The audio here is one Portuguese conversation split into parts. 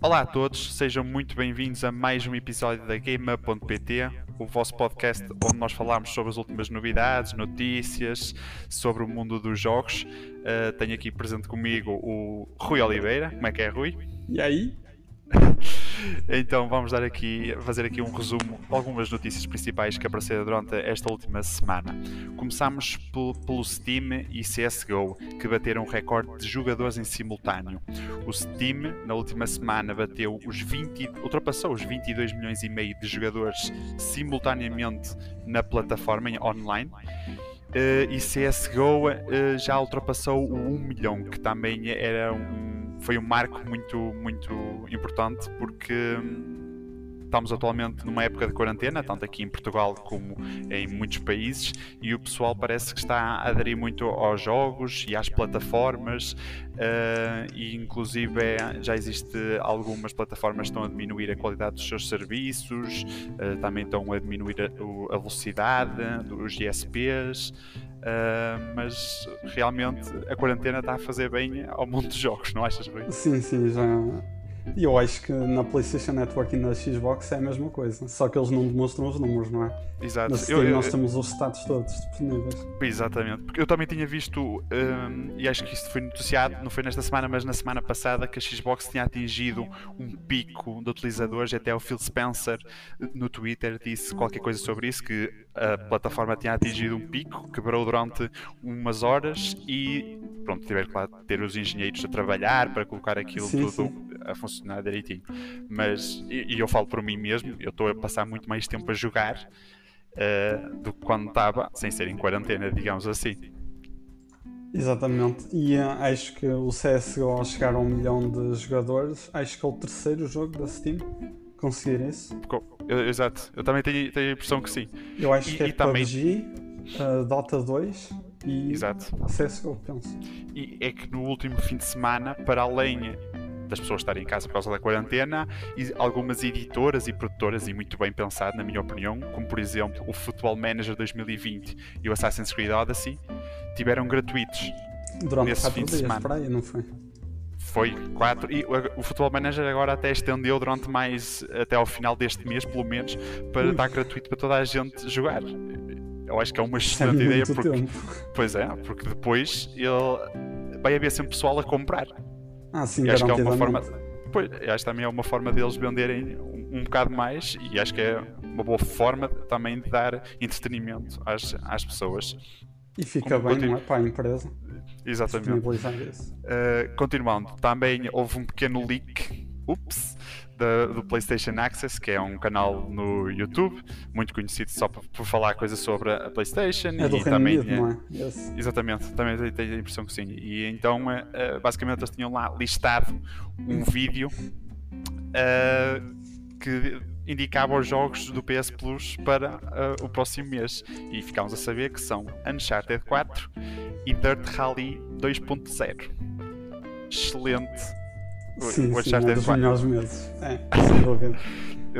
Olá a todos, sejam muito bem-vindos a mais um episódio da GameUp.pt, o vosso podcast onde nós falamos sobre as últimas novidades, notícias, sobre o mundo dos jogos. Uh, tenho aqui presente comigo o Rui Oliveira. Como é que é, Rui? E aí? então vamos dar aqui, fazer aqui um resumo de algumas notícias principais que apareceram durante esta última semana. Começamos pelo Steam e CSGO, que bateram um recorde de jogadores em simultâneo. O Steam, na última semana, bateu os 20, ultrapassou os 22 milhões e meio de jogadores simultaneamente na plataforma online. Uh, e CSGO uh, já ultrapassou o 1 milhão, que também era um foi um marco muito, muito importante porque hum, estamos atualmente numa época de quarentena, tanto aqui em Portugal como em muitos países, e o pessoal parece que está a aderir muito aos jogos e às plataformas, uh, e inclusive é, já existe algumas plataformas que estão a diminuir a qualidade dos seus serviços, uh, também estão a diminuir a, a velocidade dos ISPs. Uh, mas realmente a quarentena está a fazer bem ao mundo dos jogos, não achas, Rui? Sim, sim, já. E eu acho que na PlayStation Network e na Xbox é a mesma coisa, só que eles não demonstram os números, não é? Exato. Na Steam eu, eu, nós temos os status todos disponíveis. Exatamente, porque eu também tinha visto, um, e acho que isto foi noticiado, não foi nesta semana, mas na semana passada, que a Xbox tinha atingido um pico de utilizadores, até o Phil Spencer no Twitter disse qualquer coisa sobre isso, que a plataforma tinha atingido um pico, quebrou durante umas horas e pronto, tiveram que ter os engenheiros a trabalhar para colocar aquilo sim, tudo sim. a funcionar direitinho. Mas, e, e eu falo por mim mesmo, eu estou a passar muito mais tempo a jogar uh, do que quando estava, sem ser em quarentena, digamos assim. Exatamente, e uh, acho que o CSGO ao chegar a um milhão de jogadores, acho que é o terceiro jogo da Steam conseguir isso. Eu, exato, eu também tenho, tenho, a impressão que sim. Eu acho e, que é PUBG, também... uh, Dota 2 e Exato. CSGO, penso. E é que no último fim de semana, para além das pessoas estarem em casa por causa da quarentena e algumas editoras e produtoras, e muito bem pensado, na minha opinião, como por exemplo o Football Manager 2020 e o Assassin's Creed Odyssey, tiveram gratuitos Durante nesse fim de semana. Aí, não foi? Foi 4 e o, o Football Manager agora até estendeu durante mais até ao final deste mês, pelo menos, para Ui. estar gratuito para toda a gente jogar. Eu acho que é uma excelente é ideia porque, tempo. pois é, porque depois ele vai haver sempre pessoal a comprar. Ah, sim, e acho que é uma forma. Pois, acho também é uma forma deles venderem um, um bocado mais e acho que é uma boa forma também de dar entretenimento às, às pessoas. E fica Como, bem, continu... não é? Para a empresa. Exatamente. Uh, continuando, também houve um pequeno leak. Ups! Da, do PlayStation Access, que é um canal no YouTube, muito conhecido só por, por falar coisas sobre a PlayStation. É do e Reino também, Unido, não é? Yes. Exatamente, também tenho a impressão que sim. E então, eh, eh, basicamente, eles tinham lá listado um vídeo uh, que indicava os jogos do PS Plus para uh, o próximo mês. E ficámos a saber que são Uncharted 4 e Dirt Rally 2.0. Excelente Sim, o sim, é dos melhores meses. É, sem dúvida.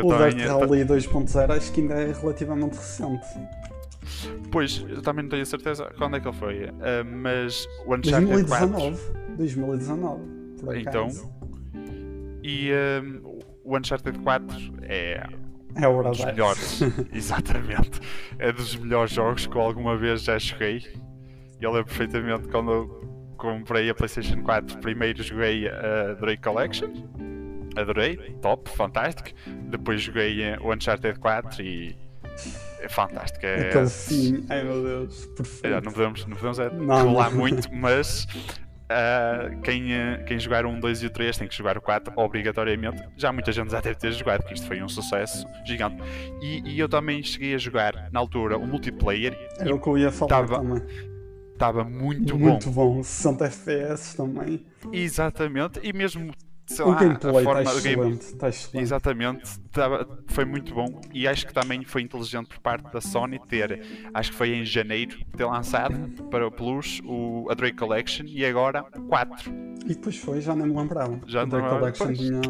o Dirt Rally 2.0 acho que ainda é relativamente recente. Pois, eu também não tenho certeza quando é que ele foi, uh, mas o Uncharted 2019, 4... 2019, por Então, e um, o Uncharted 4 é... É o dos melhores, exatamente. É dos melhores jogos que eu alguma vez já joguei. E ele é perfeitamente quando comprei a PlayStation 4, primeiro joguei a Drake Collection, adorei, top, fantástico. Depois joguei o Uncharted 4 e é fantástico. É... Aquele sim, ai meu Deus, perfeito. É, não podemos, não podemos é, não, muito, mas uh, quem, uh, quem jogar o 1, 2 e o 3 tem que jogar o 4 obrigatoriamente. Já muita gente já deve ter jogado, porque isto foi um sucesso gigante. E, e eu também cheguei a jogar na altura o multiplayer. Era o que eu ia falar tava, também estava muito, muito bom. Muito bom, 60 FPS também. Exatamente, e mesmo sei o lá, gameplay forma tá do game. Tá excelente. Exatamente, foi muito bom e acho que também foi inteligente por parte da Sony ter, acho que foi em janeiro, ter lançado para o Plus o, a Drake Collection e agora 4. E depois foi, já nem me lembrava. Já a Drake Collection tinha.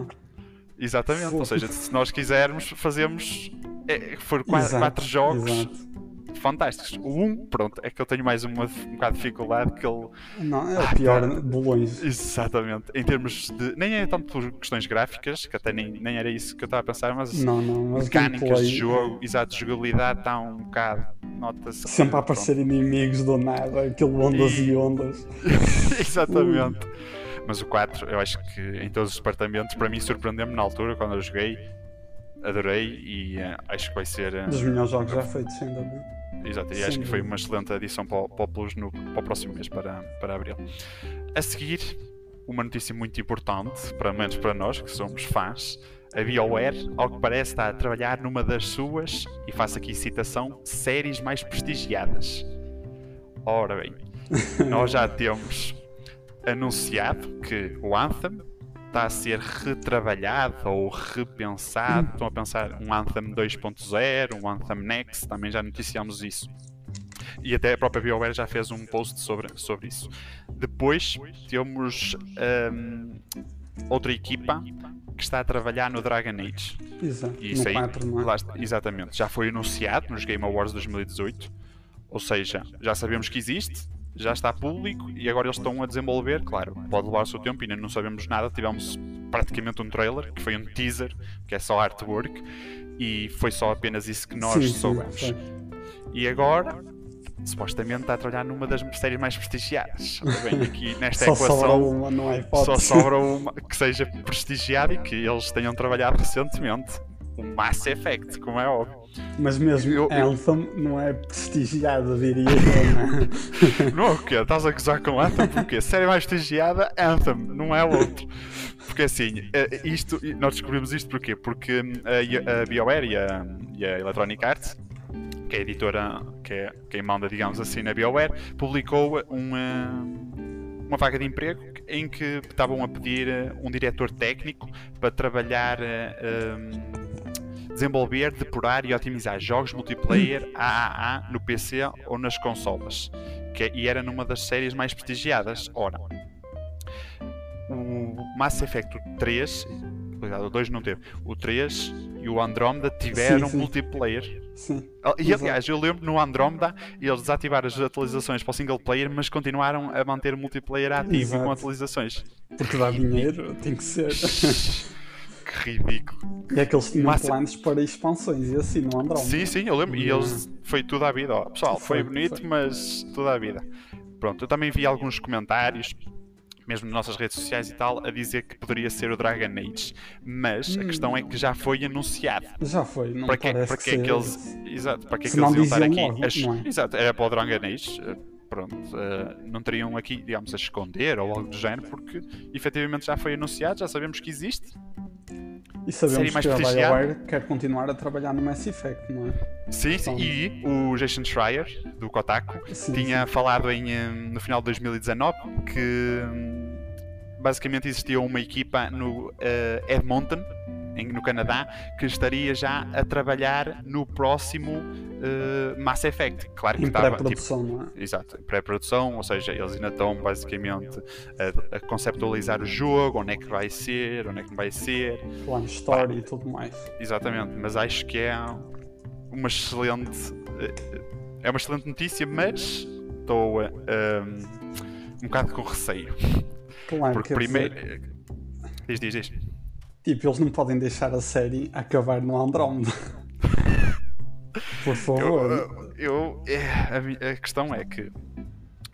Exatamente, ou seja, se nós quisermos, fazemos. É, for quatro, exato, quatro jogos. Exato fantásticos. O 1, pronto, é que eu tenho mais uma, um bocado de dificuldade que ele. Não, é o pior tá... de longe. Exatamente. Em termos de. Nem é tanto por questões gráficas, que até nem, nem era isso que eu estava a pensar, mas. Não, não, mas mecânicas de jogo, exato, jogabilidade está um bocado. Nota-se. Sempre a aparecer pronto. inimigos do nada, aquele ondas e, e ondas. Exatamente. Mas o 4, eu acho que em todos os departamentos, para mim surpreendeu-me na altura quando eu joguei adorei e uh, acho que vai ser. Uh, Dos melhores jogos já feitos, sem dúvida. Exato, e acho que foi uma excelente adição para o, para o Plus no, para o próximo mês, para, para abril. A seguir, uma notícia muito importante, para menos para nós que somos fãs. A BioWare, ao que parece, está a trabalhar numa das suas, e faço aqui citação, séries mais prestigiadas. Ora bem, nós já temos anunciado que o Anthem está a ser retrabalhado ou repensado. Estão a pensar um Anthem 2.0, um Anthem Next, também já noticiamos isso. E até a própria BioWare já fez um post sobre, sobre isso. Depois temos um, outra equipa que está a trabalhar no Dragon Age. Exato, isso aí, 4, não é? lá, exatamente, já foi anunciado nos Game Awards 2018. Ou seja, já sabemos que existe, já está público e agora eles estão a desenvolver. Claro, pode levar o seu tempo, ainda não sabemos nada. Tivemos praticamente um trailer, que foi um teaser, que é só artwork, e foi só apenas isso que nós sim, soubemos. Sim, e agora, supostamente, está a trabalhar numa das séries mais prestigiadas. Bem, aqui nesta só equação, sobra uma, não é só sobra uma que seja prestigiada e que eles tenham trabalhado recentemente. O Mass Effect, como é óbvio. Mas mesmo eu, Anthem não é prestigiado, diria eu. Não, é o quê? Estás a gozar com Anthem porque série mais prestigiada, Anthem, não é outro. Porque assim, eh, isto, nós descobrimos isto porquê? Porque hum, a, a BioWare e a, e a Electronic Arts que é a editora que é quem manda, digamos assim, na BioWare, publicou uma, uma vaga de emprego em que estavam a pedir eh, um diretor técnico para trabalhar um, desenvolver, depurar e otimizar jogos multiplayer AAA no PC ou nas consolas, que, e era numa das séries mais prestigiadas. Ora, o Mass Effect 3, cuidado, o 2 não teve, o 3 e o Andromeda tiveram sim, sim. multiplayer. Sim, e aliás, eu lembro no Andromeda eles desativaram as atualizações para o single player, mas continuaram a manter o multiplayer ativo Exato. com atualizações. Porque dá dinheiro, tem que ser. Que ridículo. E é que eles tinham planos para expansões e assim no Andromeda. Sim, sim, eu lembro. E eles foi tudo à vida. Ó. Pessoal, foi, foi bonito, foi. mas tudo à vida. Pronto, eu também vi alguns comentários, mesmo nas nossas redes sociais e tal, a dizer que poderia ser o Dragon Age. Mas hum. a questão é que já foi anunciado. Já foi, não para que, para que, é que eles. Exato, para que é que eles iam estar aqui? Logo, As... é? Exato, era para o Dragon Age pronto, uh, não teriam aqui, digamos, a esconder ou algo do género, porque efetivamente já foi anunciado, já sabemos que existe. E sabemos que a BioWare quer continuar a trabalhar no Mass Effect, não é? Sim, sim. Então, e o Jason Schreier, do Kotaku, sim, tinha sim. falado em, eh, no final de 2019 que hum, basicamente existia uma equipa no uh, Edmonton, no Canadá, que estaria já a trabalhar no próximo uh, Mass Effect. Claro que em estava. pré-produção, tipo, não é? Exato, pré-produção, ou seja, eles ainda estão basicamente a, a, conceptualizar o jogo, onde é que vai ser, onde é que não vai ser. Plan story Pá, e tudo mais. Exatamente, mas acho que é uma excelente. Eh, é uma excelente notícia, mas estou um, um bocado com receio. Claro, Porque primeiro. Dizer... Diz, diz, diz. Tipo, eles não podem deixar a série acabar no Andrómeda. Por favor. Eu, eu é, a, questão é que,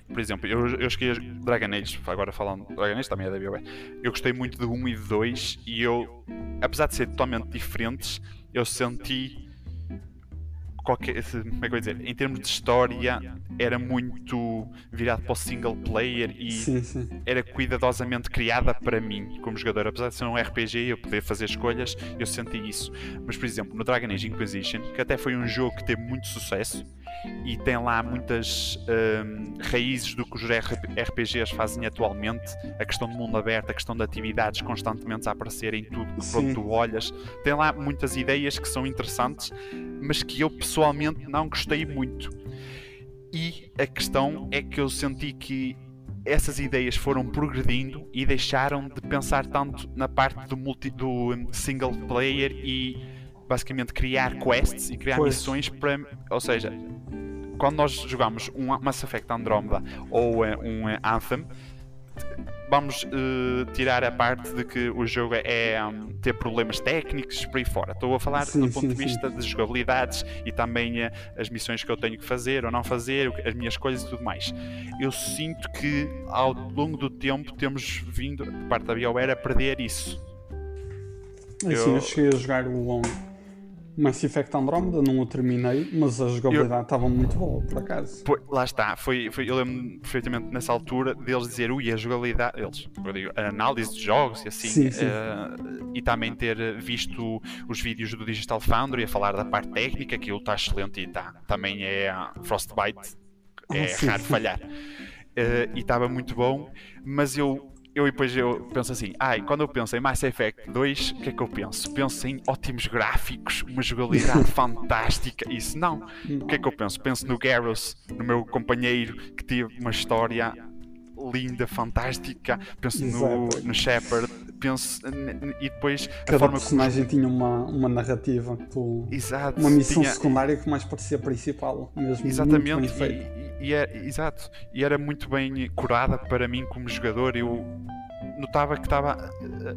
por exemplo, eu, eu escolhi Dragon Age, agora falando, Dragon Age também é da BioWare. Eu gostei muito de 1 e de 2 e eu, apesar de ser totalmente diferentes, eu senti qualquer, como é que eu dizer, em termos de história, era muito virado para o single player e sim, sim. era cuidadosamente criada para mim como jogador. Apesar de ser um RPG e eu poder fazer escolhas, eu senti isso. Mas, por exemplo, no Dragon Age Inquisition, que até foi um jogo que teve muito sucesso e tem lá muitas um, raízes do que os RPGs fazem atualmente, a questão do mundo aberto, a questão de atividades constantemente a aparecer em tudo que tu olhas, tem lá muitas ideias que são interessantes, mas que eu pessoalmente não gostei muito. E a questão é que eu senti que essas ideias foram progredindo e deixaram de pensar tanto na parte do, multi, do hum, single player e basicamente criar quests e criar pois. missões para. Ou seja, quando nós jogamos um Mass Effect Andromeda ou uh, um uh, Anthem, vamos uh, tirar a parte de que o jogo é um, ter problemas técnicos por aí fora. Estou a falar sim, do ponto sim, de vista sim. de jogabilidades e também uh, as missões que eu tenho que fazer ou não fazer, as minhas coisas e tudo mais. Eu sinto que ao longo do tempo temos vindo, de parte da BioWare, a perder isso. Assim, eu... eu cheguei a jogar o longo Mass Effect Andromeda não o terminei, mas a jogabilidade estava eu... muito boa, por acaso. Pô, lá está, foi, foi, eu lembro perfeitamente nessa altura deles dizer, ui, a jogabilidade, eles, eu digo, a análise de jogos e assim, sim, sim. Uh, e também ter visto os vídeos do Digital Foundry a falar da parte técnica, que está excelente e está. Também é Frostbite, é ah, raro falhar. Uh, e estava muito bom, mas eu eu depois eu penso assim, ai, quando eu penso em Mass Effect 2, o que é que eu penso? Penso em ótimos gráficos, uma jogabilidade fantástica. Isso não. O que é que eu penso? Penso no Garrus, no meu companheiro que teve uma história linda, fantástica. Penso no, no Shepard, penso e depois cada forma personagem como... tinha uma, uma narrativa, tu... Exato, uma missão tinha... secundária que mais parecia principal, mesmo exatamente. E, era, exato, e era muito bem curada para mim como jogador. Eu notava que estava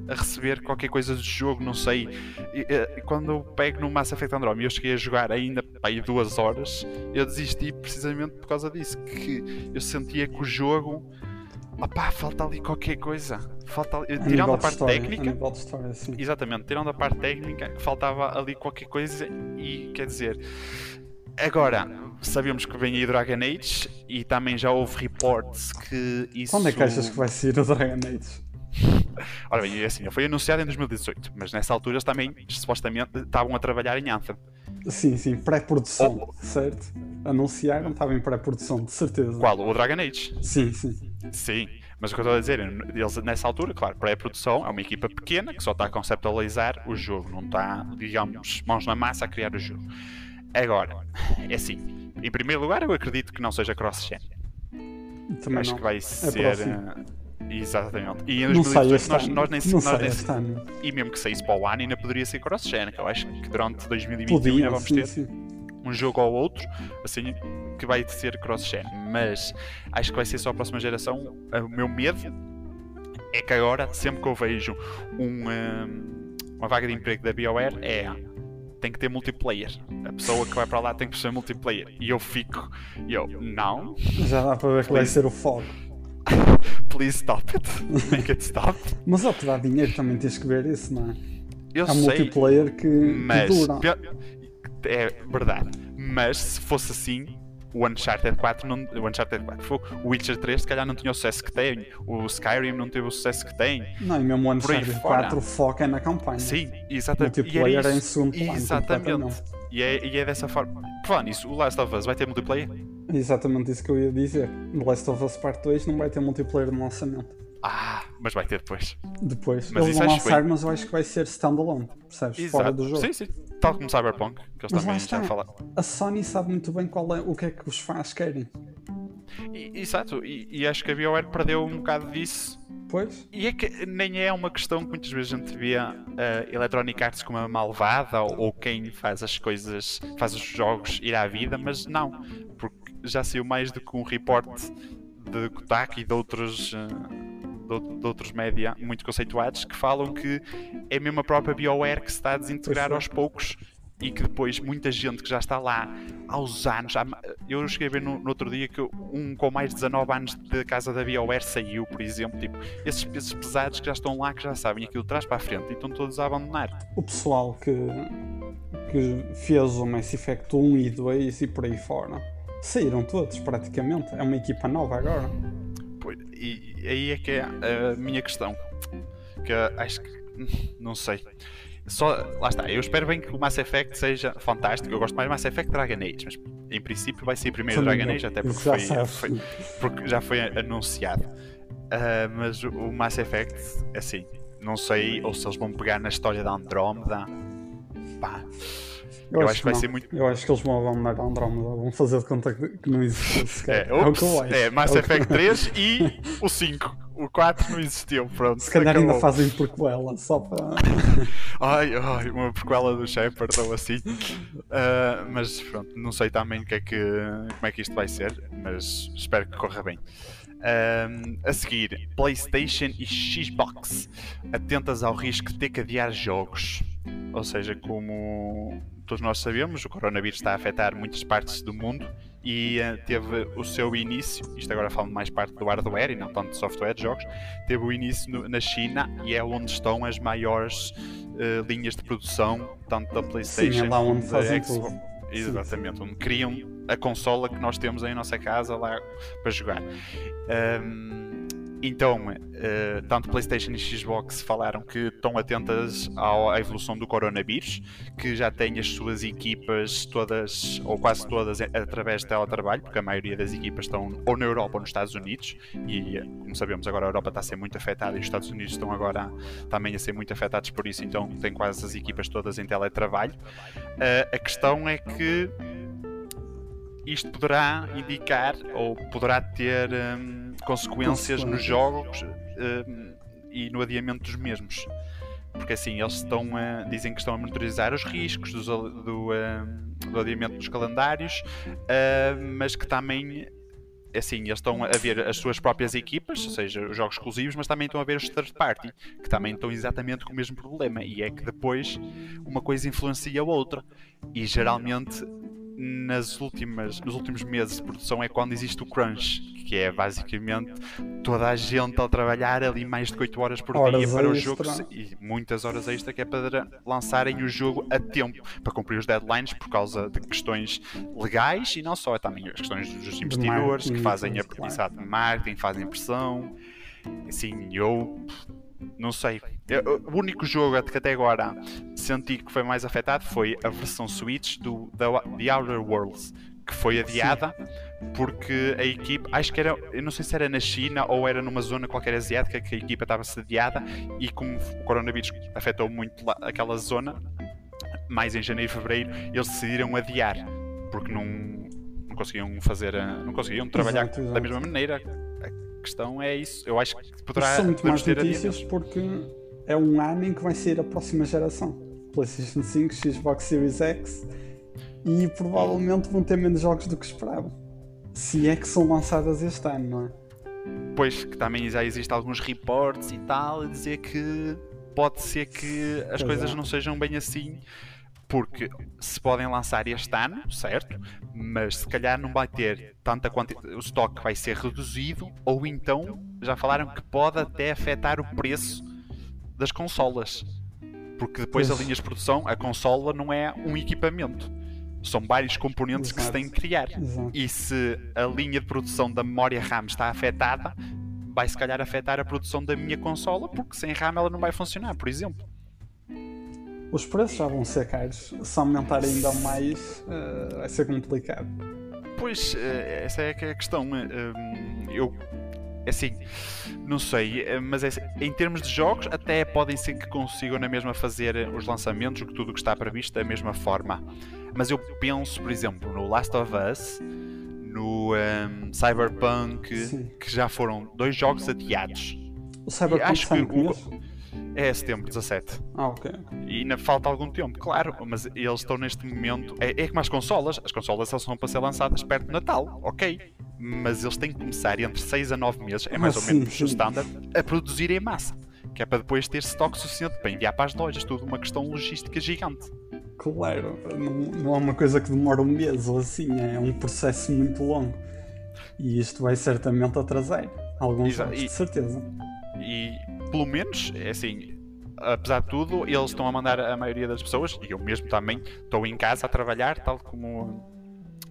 a receber qualquer coisa do jogo, não sei. E, e, quando eu pego no Mass Effect Andromeda e eu cheguei a jogar ainda aí duas horas, eu desisti precisamente por causa disso, que eu sentia que o jogo opá, falta ali qualquer coisa. Falta ali, tirando a parte história, técnica. A história, exatamente, tirando a parte técnica, faltava ali qualquer coisa e quer dizer. Agora, sabemos que vem aí Dragon Age e também já houve reports que isso. Quando é que achas que vai sair o Dragon Age? Ora bem, é assim, foi anunciado em 2018, mas nessa altura eles também supostamente estavam a trabalhar em Anthem. Sim, sim, pré-produção, oh. certo? Anunciaram, estava em pré-produção, de certeza. Qual? O Dragon Age? Sim, sim. Sim, mas o que eu estou a dizer, eles nessa altura, claro, pré-produção, é uma equipa pequena que só está a conceptualizar o jogo, não está, digamos, mãos na massa a criar o jogo. Agora, é assim, em primeiro lugar, eu acredito que não seja cross-gen. Acho não. que vai é ser. É Exatamente. E em 2018 nós, nós, nem não nós nem E mesmo que saísse para o ano ainda poderia ser cross-gen, que eu acho que durante 2021 Podia, ainda vamos sim, ter sim. um jogo ou outro, assim, que vai ser cross-gen. Mas acho que vai ser só a próxima geração. O meu medo é que agora, sempre que eu vejo um, uma vaga de emprego da BioWare, é tem que ter multiplayer. A pessoa que vai para lá tem que ser multiplayer. E eu fico, e eu, não. Já dá para ver que vai ser o foco. Please stop it. Make it stop. Mas ao que dá dinheiro também tens que ver isso, não é? Eu Há sei, multiplayer que, mas, que dura. É verdade. Mas se fosse assim, o Uncharted 4 não, o Uncharted 4 o Witcher 3 se calhar não tinha o sucesso que tem o Skyrim não teve o sucesso que tem. Não, e mesmo o Uncharted 4 foca na campanha. Sim, exatamente. Multiplayer é em segundo plano exatamente. e é, e é dessa forma. Falando nisso, o Last of Us vai ter multiplayer? exatamente isso que eu ia dizer. No Last of Us Part 2 não vai ter multiplayer no lançamento ah, mas vai ter depois depois, mas eles vão lançar mas eu acho que vai ser standalone percebes? Exato. fora do jogo sim, sim Tal como Cyberpunk, que eles Mas também já falaram. A Sony sabe muito bem qual é, o que é que os fãs querem. E, exato, e, e, acho que a BioWare perdeu um bocado disso. Pois. E é que nem é uma questão que muitas vezes a gente vê a uh, Electronic Arts como uma malvada ou, ou, quem faz as coisas, faz os jogos ir à vida, mas não, porque já saiu mais do que um reporte de Kotaku e de outros. Uh, de, outros média muito conceituados que falam que é mesmo a própria BioWare que se está a desintegrar aos poucos e que depois muita gente que já está lá aos anos. Eu cheguei a ver no, no, outro dia que um com mais de 19 anos de casa da BioWare saiu, por exemplo. Tipo, esses pesos pesados que já estão lá, que já sabem aquilo de trás para a frente e estão todos a abandonar. O pessoal que, que fez o Mass Effect 1 e 2 e por aí fora saíram todos praticamente. É uma equipa nova agora e aí é que é a minha questão. Que acho que. Não sei. Só, lá está, eu espero bem que o Mass Effect seja fantástico. Eu gosto mais do Mass Effect Dragon Age, mas em princípio vai ser primeiro Também Dragon Age, até porque já foi, foi, porque já foi anunciado. Uh, mas o Mass Effect, assim, não sei ou se eles vão pegar na história da Andrómeda. Pá, eu, eu acho, acho, que vai não. ser muito. Eu acho que eles vão abandonar Andromeda, vão fazer de conta que não existe sequer. É, é, eu acho. é Mass é Effect 3 e o 5. o 4 não existiu, pronto. Se calhar ainda fazem prequela, só para. ai, ai, uma prequela do Shepard ou assim. Uh, mas pronto, não sei também que é que, como é que isto vai ser, mas espero que corra bem. Um, a seguir, PlayStation e Xbox. Atentas ao risco de ter que adiar jogos. Ou seja, como todos nós sabemos, o coronavírus está a afetar muitas partes do mundo e uh, teve o seu início, isto agora falando mais parte do hardware e não tanto de software de jogos, teve o início no, na China e é onde estão as maiores uh, linhas de produção, tanto da PlayStation Sim, é lá onde como da fazem Xbox. tudo. Exatamente, onde criam a consola que nós temos em nossa casa lá para jogar. Um, então, uh, tanto PlayStation e Xbox falaram que estão atentas à evolução do coronavírus, que já têm as suas equipas todas, ou quase todas, através de teletrabalho, porque a maioria das equipas estão ou na Europa ou nos Estados Unidos, e como sabemos agora a Europa está a ser muito afetada e os Estados Unidos estão agora também a ser muito afetados por isso, então tem quase as equipas todas em teletrabalho. Uh, a questão é que isto poderá indicar ou poderá ter hum, consequências nos jogos hum, e no adiamento dos mesmos. Porque assim, eles estão a, dizem que estão a monitorizar os riscos do, do, hum, do adiamento dos calendários, mas que também assim, eles estão a ver as suas próprias equipas, ou seja, os jogos exclusivos, mas também estão a ver os third party, que também estão exatamente com o mesmo problema, e é que depois uma coisa influencia a outra. E geralmente nas últimas, nos últimos meses de produção é quando existe o crunch, que é basicamente toda a gente a trabalhar ali mais de 8 horas por Horas dia para o jogo e muitas horas extra que é para lançarem o jogo a tempo, para cumprir os deadlines por causa de questões legais e não só, é também as questões dos investidores que fazem a claro. exato, marketing, fazem pressão. Assim, eu não sei. Eu- o único jogo que até agora senti que foi mais afetado foi a versão Switch do The, The Outer Worlds, que foi adiada porque a equipa, acho que era, eu não sei se era na China ou era numa zona qualquer asiática que a equipa estava sediada e como o coronavírus afetou muito lá, aquela zona, mais em janeiro e fevereiro, eles decidiram adiar porque não, não conseguiam fazer, não conseguiam trabalhar Exato, da exato. mesma maneira. A questão é isso. Eu acho que poderá são muito mais notícias porque é um ano em que vai sair a próxima geração. PlayStation 5, Xbox Series X e provavelmente vão ter menos jogos do que esperavam. Se é que são lançadas este ano, não é? Pois que também já existem alguns reportes e tal a dizer que pode ser que as Pois coisas é. não sejam bem assim. Porque se podem lançar este ano, certo? Mas se calhar não vai ter tanta quantidade, o estoque vai ser reduzido, ou então já falaram que pode até afetar o preço das consolas. Porque depois Pois. a linha de produção, a consola não é um equipamento. São vários componentes que se Exato. têm que criar. Exato. E se a linha de produção da memória RAM está afetada, vai se calhar afetar a produção da minha consola, porque sem RAM ela não vai funcionar, por exemplo. Os preços já vão ser caros. Se aumentar ainda mais, eh, vai ser complicado. Pois, eh, essa é é a questão. eh, hum, Eu, assim, não sei, eh, mas é- em termos de jogos, até podem ser que consigam na mesma fazer eh, os lançamentos, tudo o que está previsto, da mesma forma. Mas eu penso, por exemplo, no Last of Us, no hum, Cyberpunk, Sim. que já foram dois jogos adiados. O Cyberpunk acho que o-? É setembro 17. Ah, ok. E ainda falta algum tempo, claro, mas eles estão neste momento. É, é como as consolas, as consolas só são para ser lançadas perto do Natal, ok. Mas eles têm que começar entre 6 a 9 meses, é mais Ah, ou sim, menos sim. o standard, a produzir em massa. Que é para depois ter estoque suficiente para enviar para as lojas, tudo uma questão logística gigante. Claro, não, não é uma coisa que demora um mês ou assim, é um processo muito longo. E isto vai certamente atrasar alguns e- de certeza. E pelo menos, é assim, apesar de tudo, eles estão a mandar a maioria das pessoas, e eu mesmo também, estou em casa a trabalhar, tal como.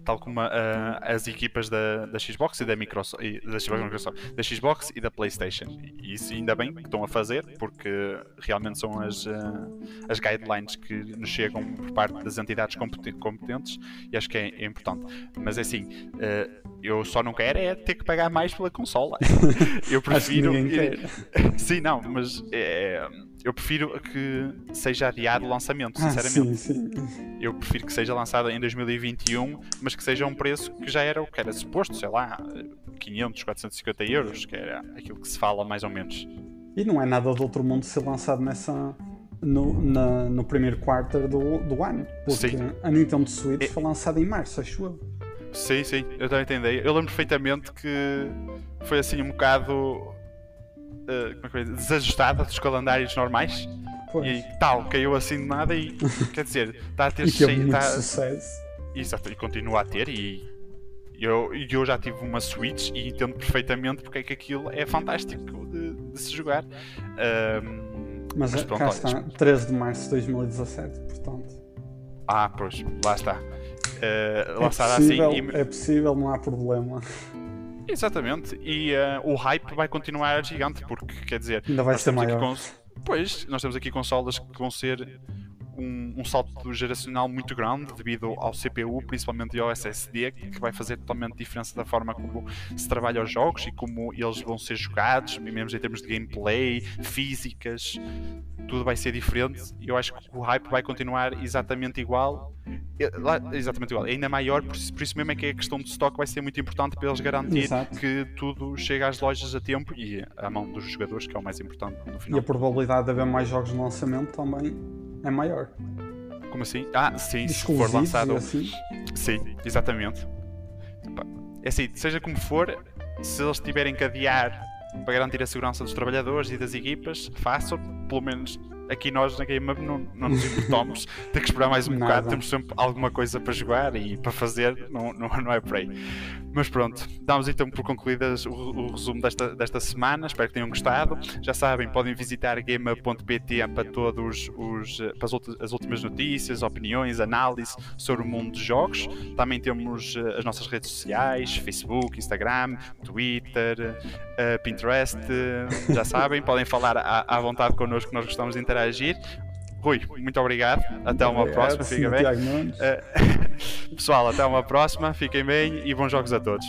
Tal como ah, as equipas da, da Xbox e da Microsoft, e da Xbox, Microsoft, da Xbox e da PlayStation. E isso ainda bem que estão a fazer, porque realmente são as, ah, as guidelines que nos chegam por parte das entidades competen- competentes e acho que é, é importante. Mas é assim, ah, eu só não quero é ter que pagar mais pela consola. Eu prefiro. Sim, não, mas é, Eu prefiro que seja adiado o lançamento, Ah, sinceramente. sim, sim. Eu prefiro que seja lançado em 2021, mas que seja um preço que já era o que era suposto, sei lá, 500, 450 euros, que era aquilo que se fala mais ou menos. E não é nada de outro mundo ser lançado nessa. No, na- no primeiro quarter do, do ano. Porque Sim. a Nintendo Switch É- foi lançada em março, acho eu. Sim, sim, eu também entendi. Eu lembro perfeitamente que foi assim um bocado eh, é desajustada dos calendários normais Pois. e tal, caiu assim de nada e quer dizer, está a ter E cheio, muito tá- sucesso. Exato, e continua a ter e eu, eu já tive uma Switch e entendo perfeitamente porque é que aquilo é fantástico de, de se jogar. Ahm, Mas, Mas pronto, cá olha, está, 13 de março de 2017, portanto. ah, pois, lá está. Eh, É lançada assim possível, e- é possível, não há problema. Exatamente, e eh, o hype vai continuar gigante, porque quer dizer, Ainda vai ser maior. Pois, nós temos aqui consolas que vão ser um, um salto geracional muito grande devido ao CPU, principalmente e ao SSD, que vai fazer totalmente diferença da forma como se trabalha os jogos e como eles vão ser jogados, mesmo em termos de gameplay, físicas, tudo vai ser diferente. E eu acho que o hype vai continuar exatamente igual. Exatamente igual, ainda maior, por isso, por isso mesmo é que a questão de stock vai ser muito importante para eles garantir Exato. que tudo chega às lojas a tempo e à mão dos jogadores, que é o mais importante no E final. a probabilidade de haver mais jogos de lançamento também é maior. Como assim? Ah, sim, se for lançado. assim. Sim, exatamente. É assim, seja como for, se eles tiverem que adiar para garantir a segurança dos trabalhadores e das equipas, façam, pelo menos aqui nós na Game Up não, não nos importamos, ter que esperar mais um Nada. bocado, temos sempre alguma coisa para jogar e para fazer, não, não, não é por aí. Mas pronto, damos então por concluídas o, o resumo desta, desta semana, espero que tenham gostado. Já sabem, podem visitar gameup.pt para todos os para as, últimas notícias, opiniões, análise sobre o mundo dos jogos. Também temos eh, as nossas redes sociais, Facebook, Instagram, Twitter, eh, Pinterest, já sabem, podem falar à, à vontade connosco, que nós gostamos de interagir. Rui, muito obrigado. Até uma Obrigado, próxima, fica Sr. bem. Eh, Pessoal, até uma próxima, fiquem bem e bons jogos a todos.